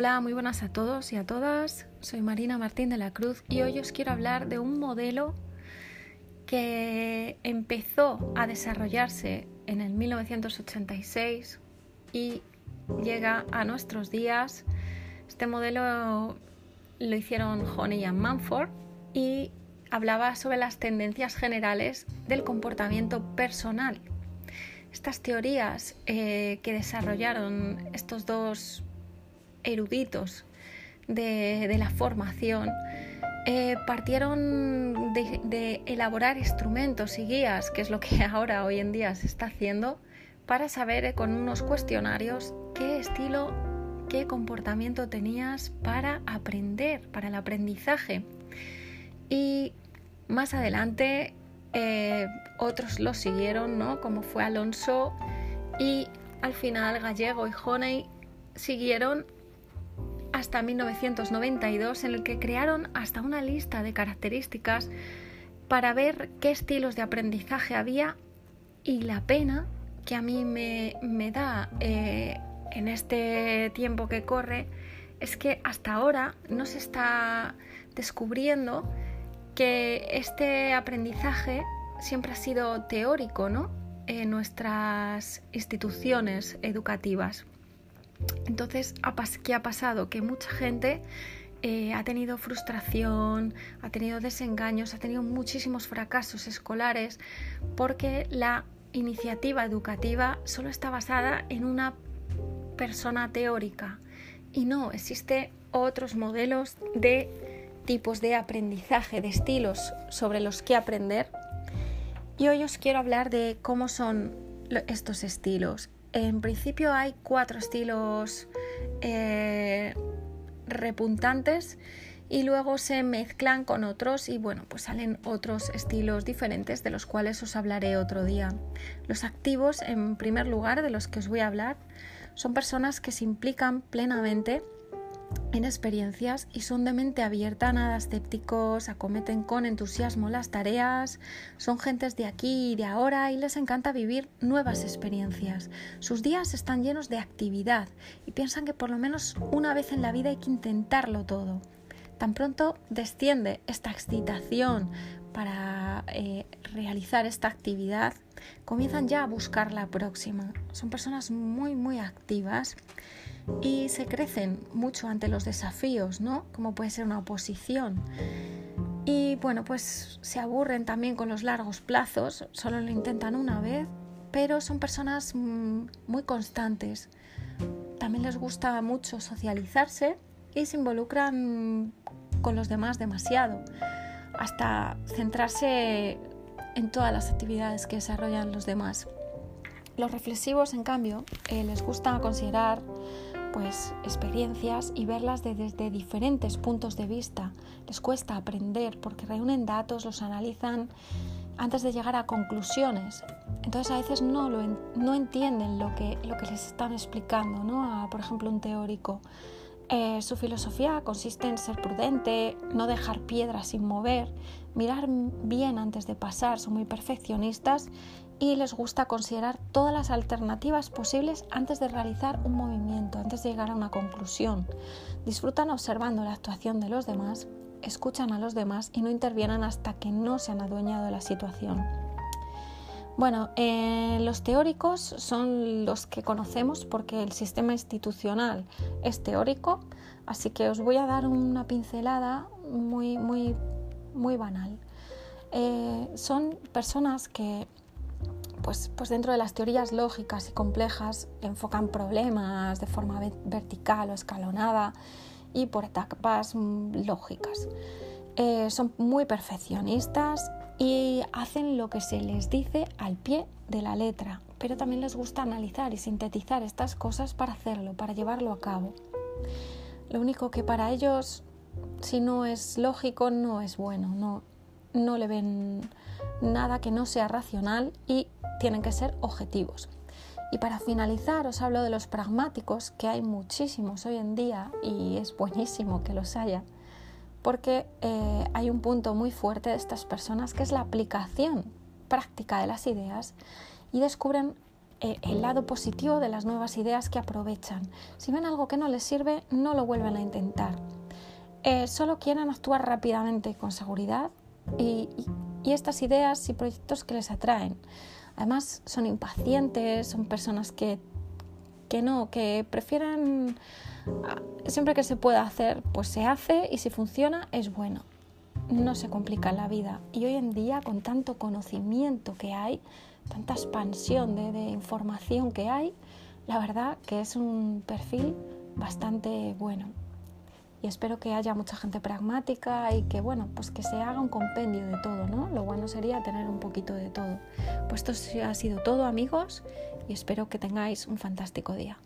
Hola, muy buenas a todos y a todas. Soy Marina Martín de la Cruz y hoy os quiero hablar de un modelo que empezó a desarrollarse en el 1986 y llega a nuestros días. Este modelo lo hicieron Honey y Manford y hablaba sobre las tendencias generales del comportamiento personal. Estas teorías eh, que desarrollaron estos dos eruditos de, la formación eh, partieron de, elaborar instrumentos y guías, que es lo que ahora hoy en día se está haciendo, para saber eh, con unos cuestionarios qué estilo, qué comportamiento tenías para aprender, para el aprendizaje. Y más adelante eh, otros lo siguieron, ¿no? Como fue Alonso y al final Gallego y Honey siguieron hasta 1992 en el que crearon hasta una lista de características para ver qué estilos de aprendizaje había y la pena que a mí me, da eh, en este tiempo que corre es que hasta ahora no se está descubriendo que este aprendizaje siempre ha sido teórico ¿no? en nuestras instituciones educativas. Entonces, ¿qué ha pasado? Que mucha gente eh, ha tenido frustración, ha tenido desengaños, ha tenido muchísimos fracasos escolares porque la iniciativa educativa solo está basada en una persona teórica y no, existe otros modelos de tipos de aprendizaje, de estilos sobre los que aprender. Y hoy os quiero hablar de cómo son estos estilos en principio hay cuatro estilos eh, repuntantes y luego se mezclan con otros y bueno, pues salen otros estilos diferentes de los cuales os hablaré otro día. Los activos, en primer lugar, de los que os voy a hablar, son personas que se implican plenamente en experiencias y son de mente abierta, nada escépticos, acometen con entusiasmo las tareas, son gentes de aquí y de ahora y les encanta vivir nuevas experiencias. Sus días están llenos de actividad y piensan que por lo menos una vez en la vida hay que intentarlo todo. Tan pronto desciende esta excitación para eh, realizar esta actividad, comienzan ya a buscar la próxima. Son personas muy, muy activas y se crecen mucho ante los desafíos, ¿no? Como puede ser una oposición. Y bueno, pues se aburren también con los largos plazos, solo lo intentan una vez, pero son personas mm, muy constantes. También les gusta mucho socializarse y se involucran con los demás demasiado, hasta centrarse en todas las actividades que desarrollan los demás. Los reflexivos, en cambio, eh, les gusta considerar pues experiencias y verlas desde diferentes puntos de vista. Les cuesta aprender porque reúnen datos, los analizan antes de llegar a conclusiones. Entonces a veces no, lo no entienden lo que, lo que les están explicando, ¿no? A, por ejemplo, un teórico. Eh, su filosofía consiste en ser prudente, no dejar piedras sin mover, mirar bien antes de pasar, son muy perfeccionistas y les gusta considerar todas las alternativas posibles antes de realizar un movimiento, antes de llegar a una conclusión. Disfrutan observando la actuación de los demás, escuchan a los demás y no intervienen hasta que no se han adueñado de la situación. Bueno, eh, los teóricos son los que conocemos porque el sistema institucional es teórico, así que os voy a dar una pincelada muy, muy, muy banal. Eh, son personas que pues, pues, dentro de las teorías lógicas y complejas enfocan problemas de forma vertical o escalonada y por etapas mm, lógicas. Eh, son muy perfeccionistas y hacen lo que se les dice al pie de la letra, pero también les gusta analizar y sintetizar estas cosas para hacerlo, para llevarlo a cabo. Lo único que para ellos, si no es lógico, no es bueno, no, no le ven nada que no sea racional y tienen que ser objetivos. Y para finalizar os hablo de los pragmáticos, que hay muchísimos hoy en día y es buenísimo que los haya, porque eh, hay un punto muy fuerte de estas personas que es la aplicación práctica de las ideas y descubren eh, el lado positivo de las nuevas ideas que aprovechan. Si ven algo que no les sirve, no lo vuelven a intentar. Eh, solo quieren actuar rápidamente con seguridad y, estas ideas y proyectos que les atraen. Además, son impacientes, son personas que, que no, que prefieren siempre que se pueda hacer, pues se hace y si funciona es bueno. No se complica la vida. Y hoy en día, con tanto conocimiento que hay, tanta expansión de, de información que hay, la verdad que es un perfil bastante bueno y espero que haya mucha gente pragmática y que bueno, pues que se haga un compendio de todo, ¿no? Lo bueno sería tener un poquito de todo. Pues esto ha sido todo, amigos, y espero que tengáis un fantástico día.